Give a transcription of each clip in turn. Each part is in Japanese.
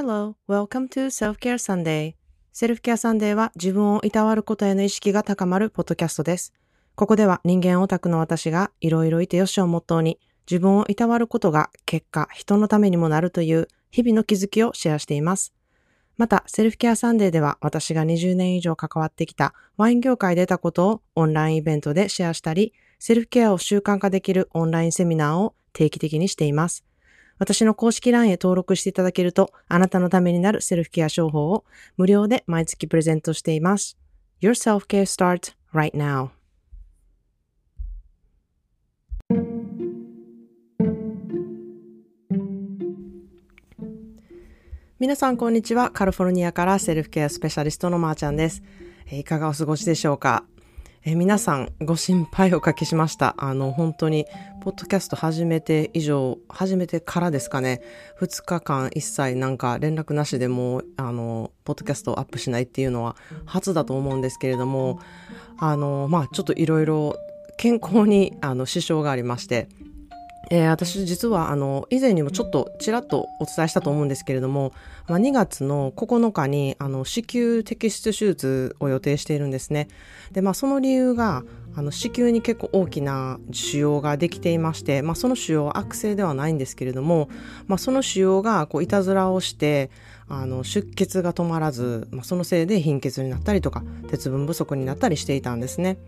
Hello, welcome to Self-Care Sunday. セルフケアサンデーは自分をいたわることへの意識が高まるポッドキャストです。ここでは人間オタクの私がいろいろいてよしをモットーに自分をいたわることが結果人のためにもなるという日々の気づきをシェアしています。また、セルフケアサンデーでは私が20年以上関わってきたワイン業界で得たことをオンラインイベントでシェアしたり、セルフケアを習慣化できるオンラインセミナーを定期的にしています。私の公式 LINE へ登録していただけると、あなたのためになるセルフケア商法を無料で毎月プレゼントしています。Your self-care starts right now. 皆さん、こんにちは。カリフォルニアからセルフケアスペシャリストのまーちゃんです。いかがお過ごしでしょうか？え皆さんご心配おかけしました。あの、本当に、ポッドキャスト始めて以上、始めてからですかね、2日間一切なんか連絡なしでもあの、ポッドキャストをアップしないっていうのは初だと思うんですけれども、あの、まあちょっといろいろ健康にあの支障がありまして、えー、私実はあの以前にもちょっとちらっとお伝えしたと思うんですけれども、まあ、2月の9日にあの子宮摘出手術を予定しているんですね。で、まあ、その理由があの子宮に結構大きな腫瘍ができていまして、まあ、その腫瘍は悪性ではないんですけれども、まあ、その腫瘍がこういたずらをしてあの出血が止まらず、まあ、そのせいで貧血になったりとか鉄分不足になったりしていたんですね。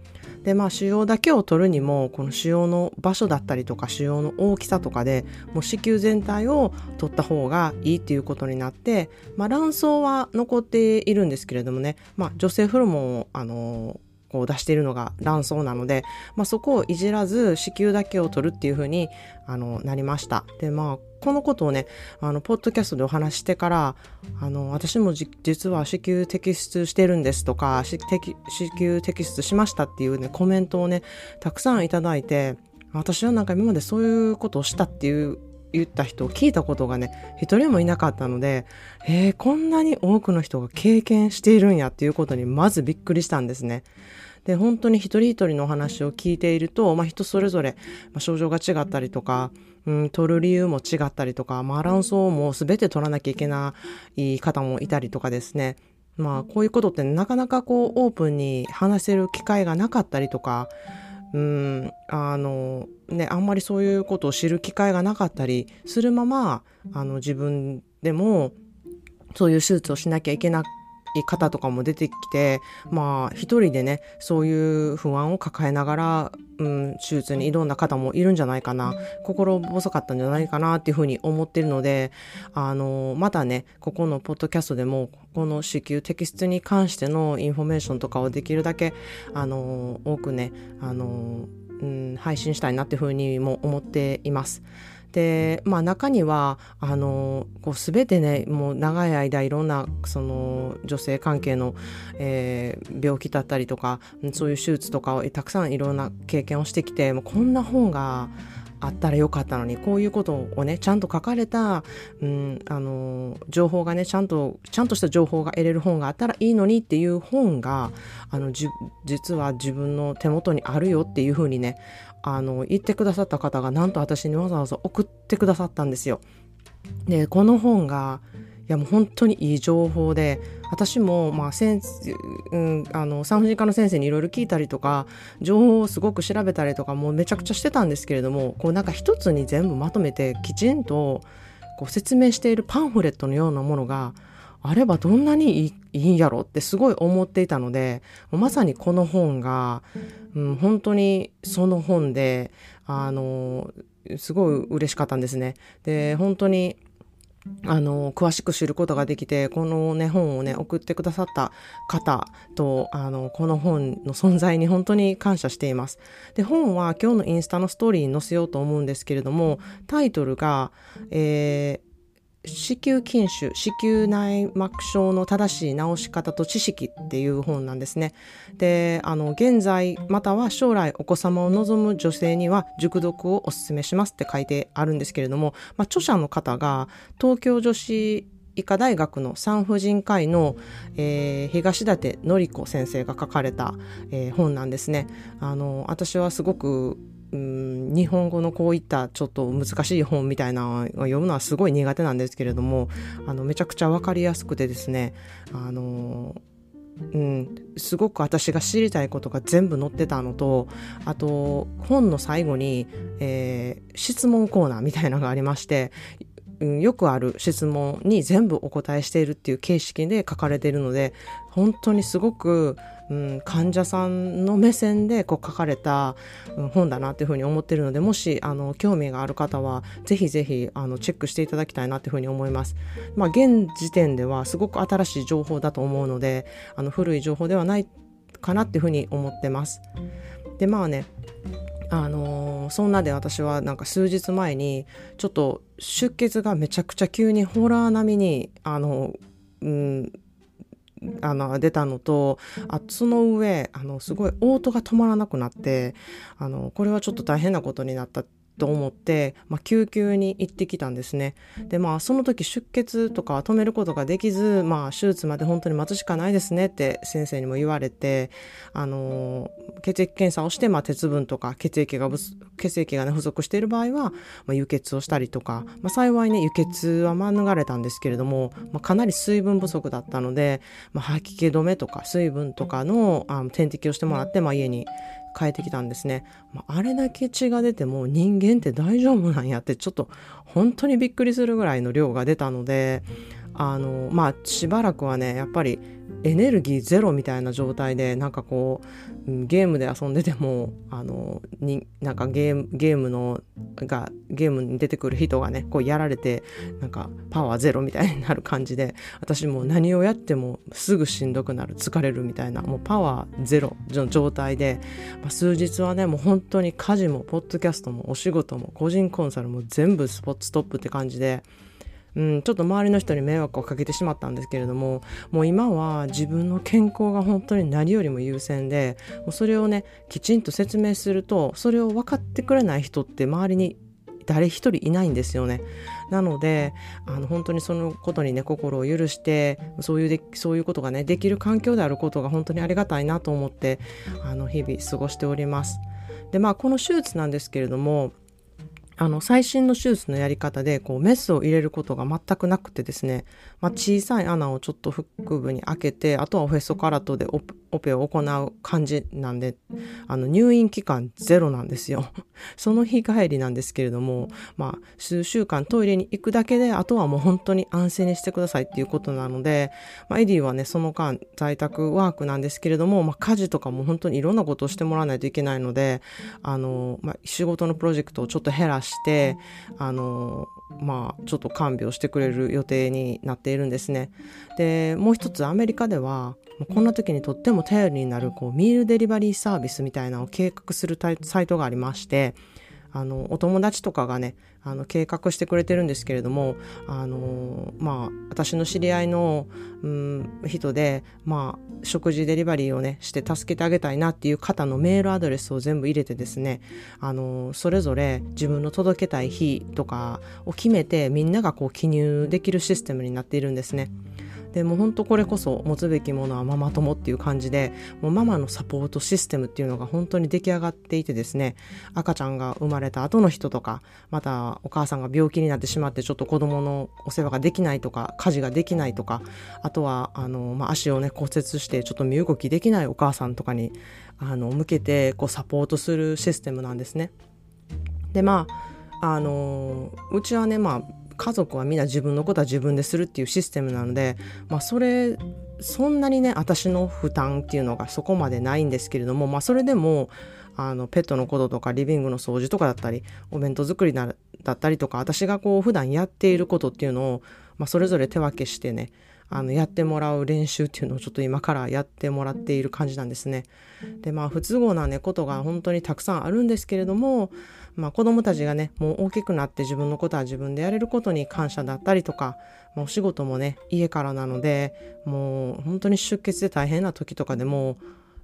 でまあ腫瘍だけを取るにもこの腫瘍の場所だったりとか腫瘍の大きさとかでもう子宮全体を取った方がいいっていうことになって、まあ、卵巣は残っているんですけれどもね、まあ、女性ホルモンをあのこう出しているのが卵巣なので、まあ、そこをいじらず子宮だけを取るっていうふうにあのなりました。でまあこのことをね、あの、ポッドキャストでお話してから、あの、私も実は子宮摘出してるんですとか、子宮摘出しましたっていうね、コメントをね、たくさんいただいて、私はなんか今までそういうことをしたっていう言った人を聞いたことがね、一人もいなかったので、えー、こんなに多くの人が経験しているんやっていうことにまずびっくりしたんですね。で、本当に一人一人のお話を聞いていると、まあ、人それぞれ、まあ、症状が違ったりとか、うん、取る理由も違ったりとか、まあ、卵巣も全て取らなきゃいけない方もいたりとかですね。まあ、こういうことってなかなかこう、オープンに話せる機会がなかったりとか、うん、あの、ね、あんまりそういうことを知る機会がなかったりするまま、あの、自分でも、そういう手術をしなきゃいけない方とかも出てきて、まあ一人でね、そういう不安を抱えながら、うん、手術に挑んだ方もいるんじゃないかな、心細かったんじゃないかなっていうふうに思ってるので、あの、またね、ここのポッドキャストでも、この子宮摘出に関してのインフォメーションとかをできるだけ、あの、多くね、あの、うん、配信したいなっていうふうにも思っています。で、まあ中には、あの、こうすべてね、もう長い間いろんな、その女性関係の、えー、病気だったりとか、そういう手術とかをたくさんいろんな経験をしてきて、もうこんな本が、あったらよかったのに、こういうことをね、ちゃんと書かれた、うん、あの、情報がね、ちゃんと、ちゃんとした情報が得れる本があったらいいのにっていう本が、あの、じ、実は自分の手元にあるよっていうふうにね、あの、言ってくださった方がなんと私にわざわざ送ってくださったんですよ。で、この本が、いやもう本当にいい情報で、私も、まあ、先、うん、あの、産婦人科の先生にいろいろ聞いたりとか、情報をすごく調べたりとか、もうめちゃくちゃしてたんですけれども、こうなんか一つに全部まとめて、きちんと、こう説明しているパンフレットのようなものが、あればどんなにいいんやろってすごい思っていたので、まさにこの本が、うん、本当にその本で、あの、すごい嬉しかったんですね。で、本当に、あの、詳しく知ることができて、このね、本をね、送ってくださった方と、あの、この本の存在に本当に感謝しています。で、本は今日のインスタのストーリーに載せようと思うんですけれども、タイトルが、えー、子宮筋腫、子宮内膜症の正しい治し方と知識っていう本なんですね。で、あの、現在、または将来お子様を望む女性には熟読をお勧めしますって書いてあるんですけれども、まあ、著者の方が東京女子医科大学の産婦人科医の、えー、東舘典子先生が書かれた、えー、本なんですね。あの、私はすごく日本語のこういったちょっと難しい本みたいなのを読むのはすごい苦手なんですけれどもあのめちゃくちゃ分かりやすくてですねあのうん、すごく私が知りたいことが全部載ってたのとあと本の最後に、えー、質問コーナーみたいなのがありましてよくある質問に全部お答えしているっていう形式で書かれているので本当にすごく、うん、患者さんの目線でこう書かれた、本だなっていうふうに思っているのでもしあの興味がある方はぜひぜひあのチェックしていただきたいなっていうふうに思います。まあ、現時点ではすごく新しい情報だと思うのであの古い情報ではないかなっていうふうに思ってます。でまあねあのー、そんなで私はなんか数日前にちょっと出血がめちゃくちゃ急にホラー並みにあの、うん、あの出たのとあその上あのすごい嘔吐が止まらなくなってあのこれはちょっと大変なことになったと思って、まあ、救急に行ってきたんですね。でまあその時出血とか止めることができず、まあ、手術まで本当に待つしかないですねって先生にも言われて、あの血液検査をして、まあ、鉄分とか血液が血液が、ね、不足している場合は、まあ、輸血をしたりとか、まあ、幸いね輸血は免れたんですけれども、まあ、かなり水分不足だったので、まあ、吐き気止めとか水分とかのあ点滴をしてもらって、まあ、家に変えてきたんですね。まあ、あれだけ血が出ても人間って大丈夫なんやってちょっと本当にびっくりするぐらいの量が出たのであのまあしばらくはねやっぱりエネルギーゼロみたいな状態でなんかこうゲームで遊んでてもあのになんかゲームゲームのがゲームに出てくる人がねこうやられてなんかパワーゼロみたいになる感じで私も何をやってもすぐしんどくなる疲れるみたいなもうパワーゼロの状態で、まあ、数日はねもう本当に家事もポッドキャストもお仕事も個人コンサルも全部スポットストップって感じで。うん、ちょっと周りの人に迷惑をかけてしまったんですけれどももう今は自分の健康が本当に何よりも優先でもうそれをねきちんと説明するとそれを分かってくれない人って周りに誰一人いないんですよね。なのであの本当にそのことにね心を許してそういうでそういうことがねできる環境であることが本当にありがたいなと思ってあの日々過ごしております。でまあこの手術なんですけれどもあの最新の手術のやり方でこうメスを入れることが全くなくてですね、まあ、小さい穴をちょっと腹部に開けてあとはオフェソカラトでオペを行う感じなんであの入院期間ゼロなんですよ。その日帰りなんですけれども、まあ、数週間トイレに行くだけであとはもう本当に安静にしてくださいっていうことなので、まあ、エディはねその間在宅ワークなんですけれども、まあ、家事とかも本当にいろんなことをしてもらわないといけないのであの、まあ、仕事のプロジェクトをちょっと減らしてしてあのまあちょっと看病してくれる予定になっているんですね。でもう一つアメリカではこんな時にとっても頼りになるこうミールデリバリーサービスみたいなのを計画するサイトがありましてあのお友達とかがねあの計画してくれてるんですけれどもあのまあ私の知り合いの、うん、人でまあ食事デリバリーをねして助けてあげたいなっていう方のメールアドレスを全部入れてですねあのそれぞれ自分の届けたい日とかを決めてみんながこう記入できるシステムになっているんですね。でも本当これこそ持つべきものはママ友っていう感じでもうママのサポートシステムっていうのが本当に出来上がっていてですね赤ちゃんが生まれた後の人とかまたお母さんが病気になってしまってちょっと子供のお世話ができないとか家事ができないとかあとはあの、まあ、足をね骨折してちょっと身動きできないお母さんとかにあの向けてこうサポートするシステムなんですね。でまああのうちはねまあ家族はみんな自分のことは自分でするっていうシステムなので、まあ、それそんなにね私の負担っていうのがそこまでないんですけれども、まあ、それでもあのペットのこととかリビングの掃除とかだったりお弁当作りだったりとか私がこう普段やっていることっていうのを、まあ、それぞれ手分けしてねあのやってもらう練習っていうのをちょっと今からやってもらっている感じなんですね。でまあ不都合なねことが本当にたくさんあるんですけれども、まあ、子供たちがねもう大きくなって自分のことは自分でやれることに感謝だったりとか、まあ、お仕事もね家からなのでもう本当に出血で大変な時とかでも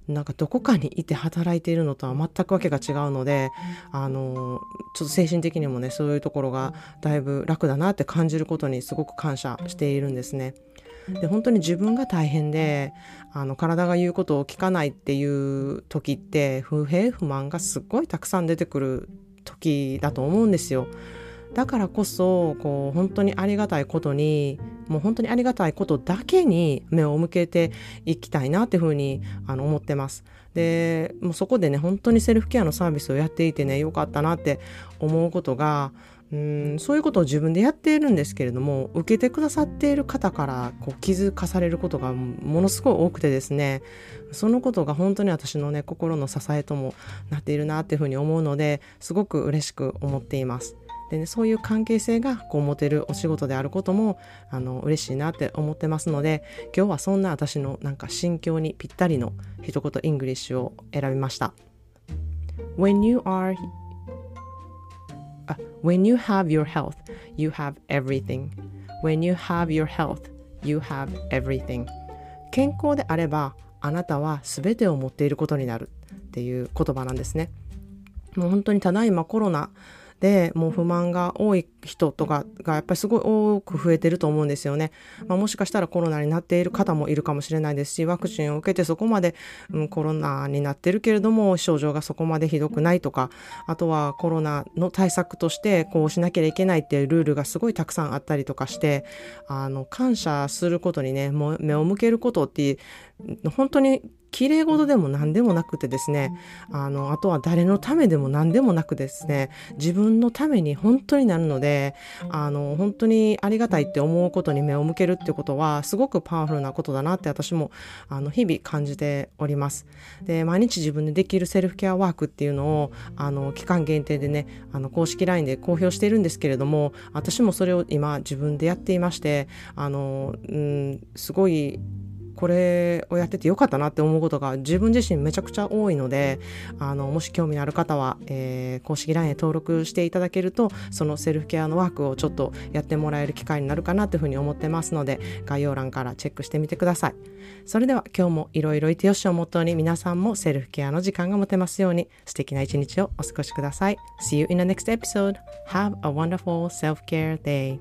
なんかどこかにいて働いているのとは全くわけが違うので、あのちょっと精神的にもねそういうところがだいぶ楽だなって感じることにすごく感謝しているんですね。で本当に自分が大変であの体が言うことを聞かないっていう時って不平不満がすっごいたくさん出てくる時だと思うんですよ。だからこそこう本当にありがたいことにもう本当にありがたいことだけに目を向けていきたいなっていうふうにあの思ってます。でもうそこでね本当にセルフケアのサービスをやっていてねよかったなって思うことがうんそういうことを自分でやっているんですけれども受けてくださっている方からこう気づかされることがものすごい多くてですねそのことが本当に私のね心の支えともなっているなっていうふうに思うのですごく嬉しく思っています。でね、そういう関係性がこう持てるお仕事であることもあの嬉しいなって思ってますので今日はそんな私のなんか心境にぴったりの一言イングリッシュを選びました。When you are When you have your health, you have everything. When you have your health, you have everything. 健康であればあなたは全てを持っていることになるっていう言葉なんですね。もう本当にただいまコロナでもう不満が多い人とかがやっぱりすごい多く増えてると思うんですよね。まあ、もしかしたらコロナになっている方もいるかもしれないですし、ワクチンを受けてそこまで、うん、コロナになってるけれども症状がそこまでひどくないとか、あとはコロナの対策としてこうしなきゃいけないっていうルールがすごいたくさんあったりとかして、あの、感謝することにね、もう目を向けることって本当に綺麗事でも何でもなくてですね、あの、あとは誰のためでも何でもなくですね、自分のために本当になるので、あの、本当にありがたいって思うことに目を向けるってことは、すごくパワフルなことだなって私も、あの、日々感じております。で、毎日自分でできるセルフケアワークっていうのを、あの、期間限定でね、あの、公式 LINE で公表しているんですけれども、私もそれを今自分でやっていまして、あの、うん、すごい、これをやっててよかったなって思うことが自分自身めちゃくちゃ多いので、あの、もし興味のある方は、えー、公式 LINE へ登録していただけると、そのセルフケアのワークをちょっとやってもらえる機会になるかなというふうに思ってますので、概要欄からチェックしてみてください。それでは今日もいろいろいてよしをもとに皆さんもセルフケアの時間が持てますように素敵な一日をお過ごしください。See you in the next episode. Have a wonderful self-care day.